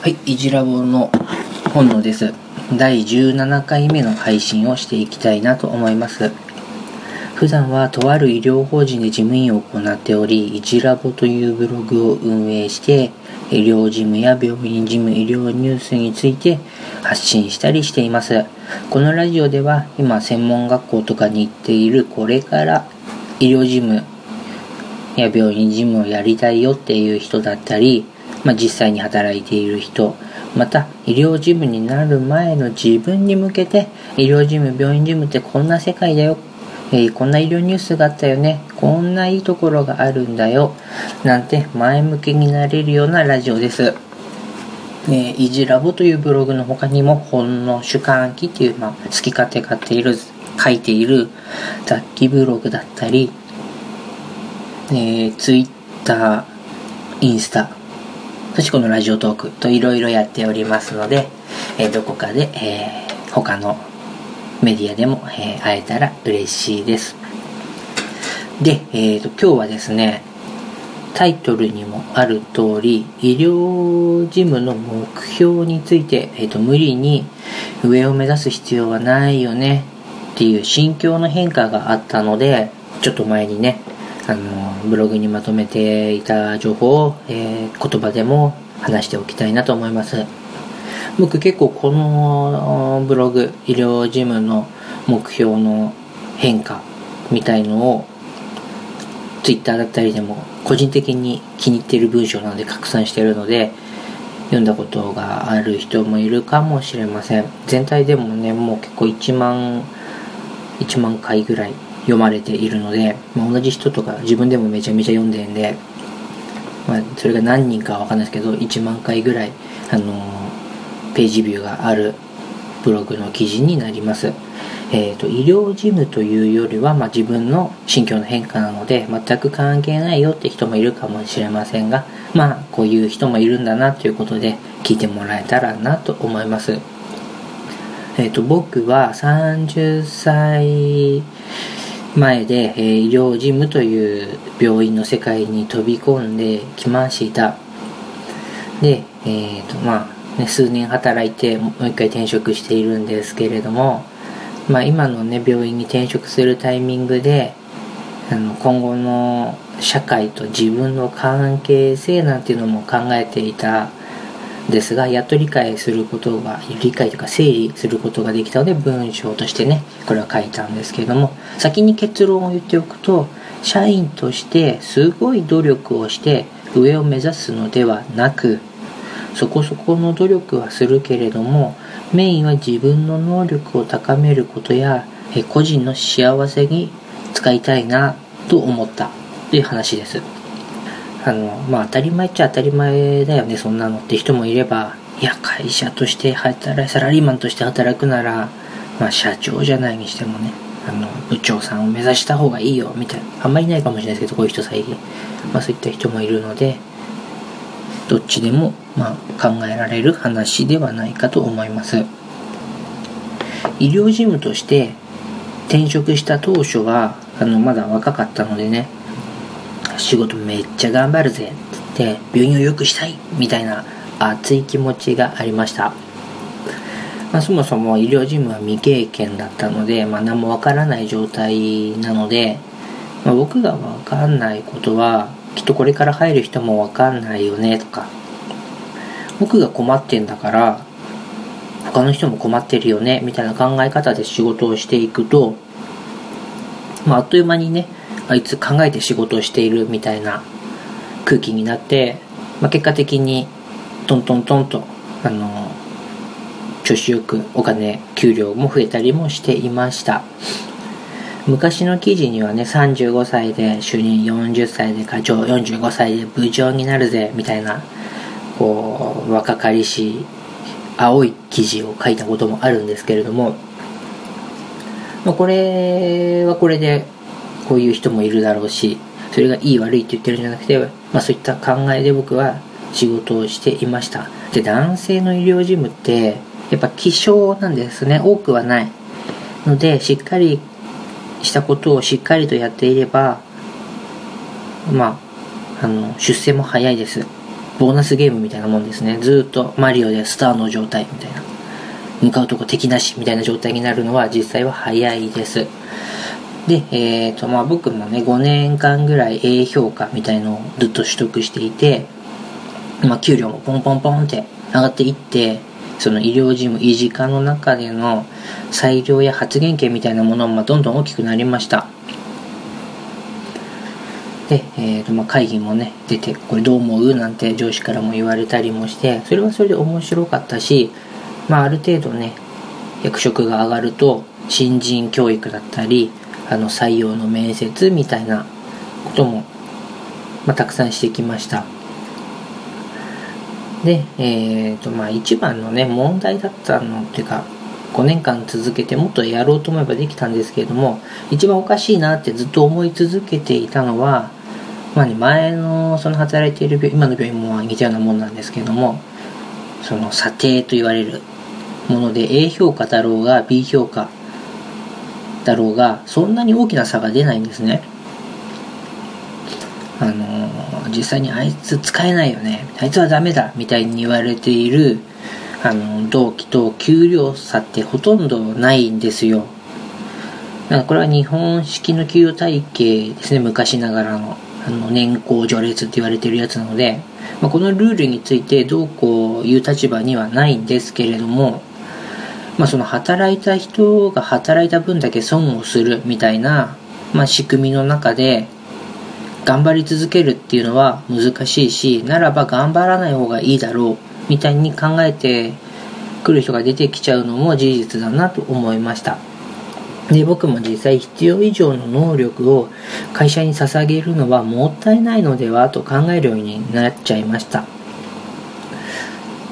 はい、いじらぼの本能です。第17回目の配信をしていきたいなと思います。普段はとある医療法人で事務員を行っており、いじらぼというブログを運営して、医療事務や病院事務、医療ニュースについて発信したりしています。このラジオでは今専門学校とかに行っているこれから医療事務や病院事務をやりたいよっていう人だったり、まあ、実際に働いている人また医療事務になる前の自分に向けて医療事務病院事務ってこんな世界だよ、えーこんな医療ニュースがあったよねこんないいところがあるんだよなんて前向きになれるようなラジオです。えー、いじラボというブログの他にも、ほんの主観記っていう、まあ、好き勝手買っている、書いている雑記ブログだったり、えー、ツイッター、インスタ、そしこのラジオトークといろいろやっておりますので、えーどこかで、えー他のメディアでも、えー会えたら嬉しいです。で、えーと、今日はですね、タイトルにもある通り、医療事務の目標について、えーと、無理に上を目指す必要はないよねっていう心境の変化があったので、ちょっと前にね、あの、ブログにまとめていた情報を、えー言葉でも話しておきたいなと思います。僕結構このブログ、医療事務の目標の変化みたいのを Twitter だったりでも個人的に気に入っている文章なので拡散しているので読んだことがある人もいるかもしれません全体でもねもう結構1万1万回ぐらい読まれているので、まあ、同じ人とか自分でもめちゃめちゃ読んでるんで、まあ、それが何人かは分かんないですけど1万回ぐらい、あのーページビューがあるブログの記事になります。えー、と医療事務というよりは、まあ、自分の心境の変化なので全く関係ないよって人もいるかもしれませんがまあこういう人もいるんだなということで聞いてもらえたらなと思います。えー、と僕は30歳前で、えー医療事務という病院の世界に飛び込んできました。で、えーとまあね、数年働いてもう一回転職しているんですけれども、まあ、今の、ね、病院に転職するタイミングであの今後の社会と自分の関係性なんていうのも考えていたですがやっと理解することが理解というか整理することができたので文章としてねこれは書いたんですけれども先に結論を言っておくと社員としてすごい努力をして上を目指すのではなくそこそこの努力はするけれどもメインは自分の能力を高めることや個人の幸せに使いたいなと思ったという話です。あのまあ当たり前っちゃ当たり前だよねそんなのって人もいればいや会社として働いサラリーマンとして働くなら、まあ、社長じゃないにしてもねあの部長さんを目指した方がいいよみたいな。あんまりないかもしれないですけどこういう人最近、まあ、そういった人もいるのでどっちでも、まあ、考えられる話ではないかと思います。医療事務として転職した当初はあのまだ若かったのでね仕事めっちゃ頑張るぜって病院を良くしたいみたいな熱い気持ちがありました、まあ、そもそも医療事務は未経験だったので、まあ、何もわからない状態なので、まあ、僕がわかんないことはきっとこれから入る人もわかんないよねとか僕が困ってんだから他の人も困ってるよねみたいな考え方で仕事をしていくと、まあ、あっという間にねあいつ考えて仕事をしているみたいな空気になって、まあ、結果的にトントントンとあの調子よくお金給料も増えたりもしていました。昔の記事にはね35歳で主任40歳で課長45歳で部長になるぜみたいなこう若かりし青い記事を書いたこともあるんですけれども、まあ、これはこれでこういう人もいるだろうしそれがいい悪いって言ってるんじゃなくて、まあ、そういった考えで僕は仕事をしていました。で男性の医療事務ってやっぱ希少なんですね。多くはない。のでしっかりしたことをしっかりとやっていればまああの出世も早いです。ボーナスゲームみたいなもんですね。ずっとマリオでスターの状態みたいな。向かうとこ敵なしみたいな状態になるのは実際は早いです。で、えーとまあ、僕もね5年間ぐらい A 評価みたいのをずっと取得していて、まあ、給料もポンポンポンって上がっていってその医療事務維持課の中での裁量や発言権みたいなものもどんどん大きくなりました。で、えーとまあ、会議もね出てこれどう思うなんて上司からも言われたりもしてそれはそれで面白かったし、まあ、ある程度ね役職が上がると新人教育だったりあの採用の面接みたいなことも、まあ、たくさんしてきました。でえっ、ー、とまあ一番のね問題だったのっていうか5年間続けてもっとやろうと思えばできたんですけれども一番おかしいなってずっと思い続けていたのはまあね、前のその働いている病今の病院も似たようなもんなんですけれどもその査定と言われるもので A 評価だろうが B 評価だろうがそんなに大きな差が出ないんですね。あの実際にあいつ使えないよね。あいつはダメだみたいに言われているあの同期と給料差ってほとんどないんですよ。だかこれは日本式の給与体系ですね。昔ながらのあの年功序列って言われてるやつなので、まあ、このルールについてどうこういう立場にはないんですけれども、まあ、その働いた人が働いた分だけ損をするみたいな、まあ、仕組みの中で頑張り続けるっていうのは難しいしならば頑張らない方がいいだろうみたいに考えてくる人が出てきちゃうのも事実だなと思いました。で僕も実際必要以上の能力を会社に捧げるのはもったいないのではと考えるようになっちゃいました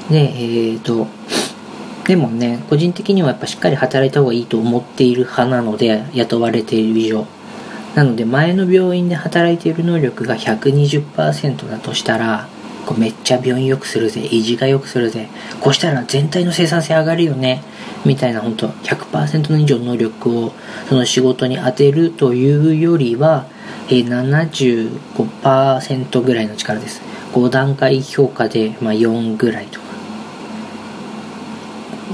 でえーとでもね個人的にはやっぱしっかり働いた方がいいと思っている派なので雇われている以上。なので前の病院で働いている能力が120%だとしたらこうめっちゃ病院良くするぜ維持が良くするぜこうしたら全体の生産性上がるよねみたいな本当100%の以上能力をその仕事に当てるというよりは、75%ぐらいの力です。5段階評価で、まあ4ぐらいとか。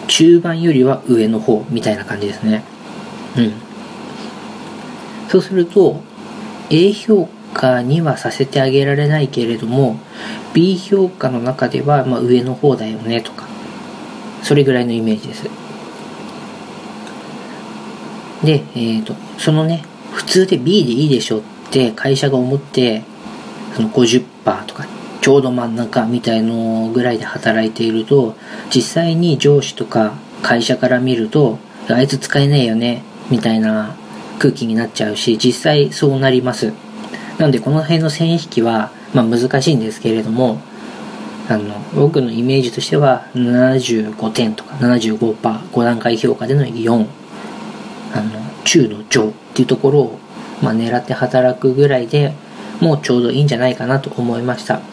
中盤よりは上の方みたいな感じですね。うん。そうすると A 評価にはさせてあげられないけれども B 評価の中ではま上の方だよねとか。それぐらいのイメージです。で、えーと、そのね普通で B でいいでしょって会社が思ってその50%とかちょうど真ん中みたいのぐらいで働いていると実際に上司とか会社から見るとあいつ使えねえよねみたいな空気になっちゃうし実際そうなりますなのでこの辺の線引きは、まあ、難しいんですけれどもあの僕のイメージとしては75点とか 75%5 段階評価での4あの中の上っていうところを、まあ、狙って働くぐらいでもうちょうどいいんじゃないかなと思いました。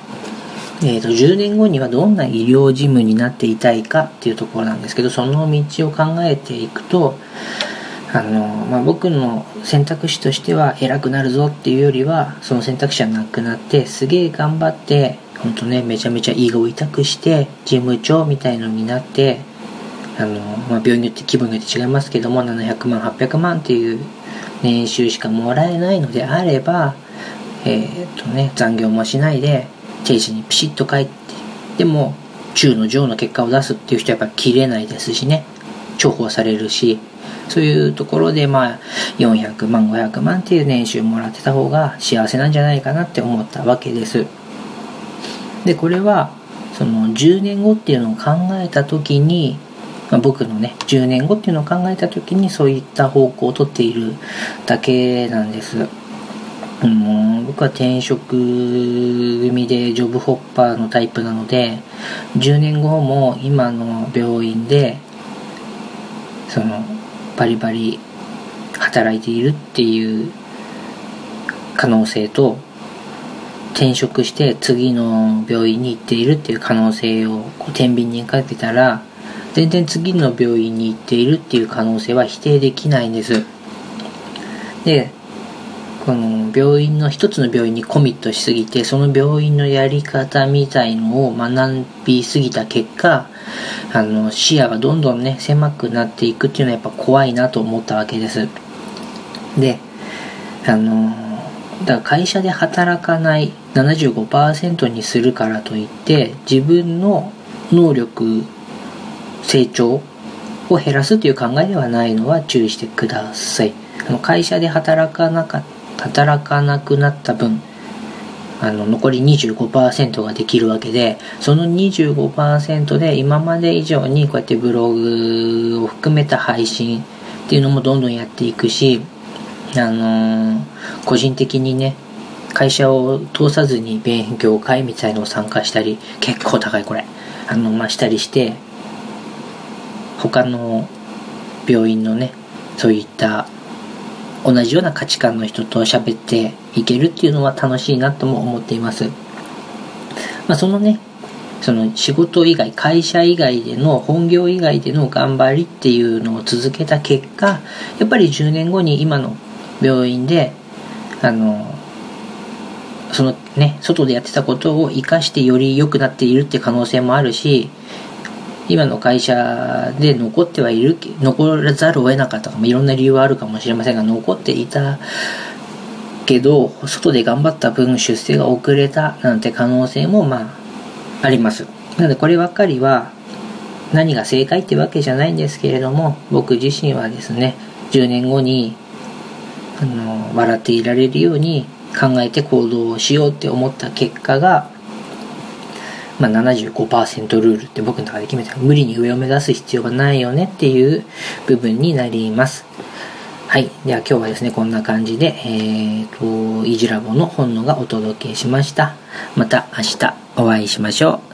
えーと、10年後にはどんな医療事務になっていたいかっていうところなんですけどその道を考えていくとあの、まあ、僕の選択肢としては偉くなるぞっていうよりはその選択肢はなくなってすげえ頑張って本当ねめちゃめちゃ胃を痛くして事務長みたいのになってあの、まあ、病院によって気分によって違いますけども700万800万っていう年収しかもらえないのであればえー、とね残業もしないで定時にピシッと帰ってでも中の上の結果を出すっていう人はやっぱ切れないですしね重宝されるしそういうところでまあ400万500万っていう年収もらってた方が幸せなんじゃないかなって思ったわけですでこれはその10年後っていうのを考えた時にまあ、僕のね10年後っていうのを考えた時にそういった方向をとっているだけなんです。うん、僕は転職組でジョブホッパーのタイプなので10年後も今の病院でそのバリバリ働いているっていう可能性と転職して次の病院に行っているっていう可能性をこう天秤にかけたら全然次の病院に行っているっていう可能性は否定できないんです。で、この病院の一つの病院にコミットしすぎてその病院のやり方みたいのを学びすぎた結果あの視野がどんどんね狭くなっていくっていうのはやっぱ怖いなと思ったわけです。であのだから会社で働かない75%にするからといって自分の能力成長を減らすという考えではないのは注意してください。会社で働かなかっ働かなくなった分あの残り25%ができるわけでその25%で今まで以上にこうやってブログを含めた配信っていうのもどんどんやっていくしあのー、個人的にね会社を通さずに勉強会みたいのを参加したり結構高いこれあのまあしたりして他の病院のねそういった同じような価値観の人と喋っていけるっていうのは楽しいなとも思っています。まあ、そのね、その仕事以外、会社以外での、本業以外での頑張りっていうのを続けた結果、やっぱり10年後に今の病院で、あの、そのね、外でやってたことを活かしてより良くなっているって可能性もあるし、今の会社で残ってはいる残らざるを得なかったかもいろんな理由はあるかもしれませんが残っていたけど外で頑張った分出世が遅れたなんて可能性もまああります。なのでこればっかりは何が正解ってわけじゃないんですけれども僕自身はですね10年後にあの笑っていられるように考えて行動をしようって思った結果がまあ、75%ルールって僕の中で決めた無理に上を目指す必要がないよねっていう部分になります。はい。では今日はですね、こんな感じで、えっ、ー、と、イジラボの本能がお届けしました。また明日お会いしましょう。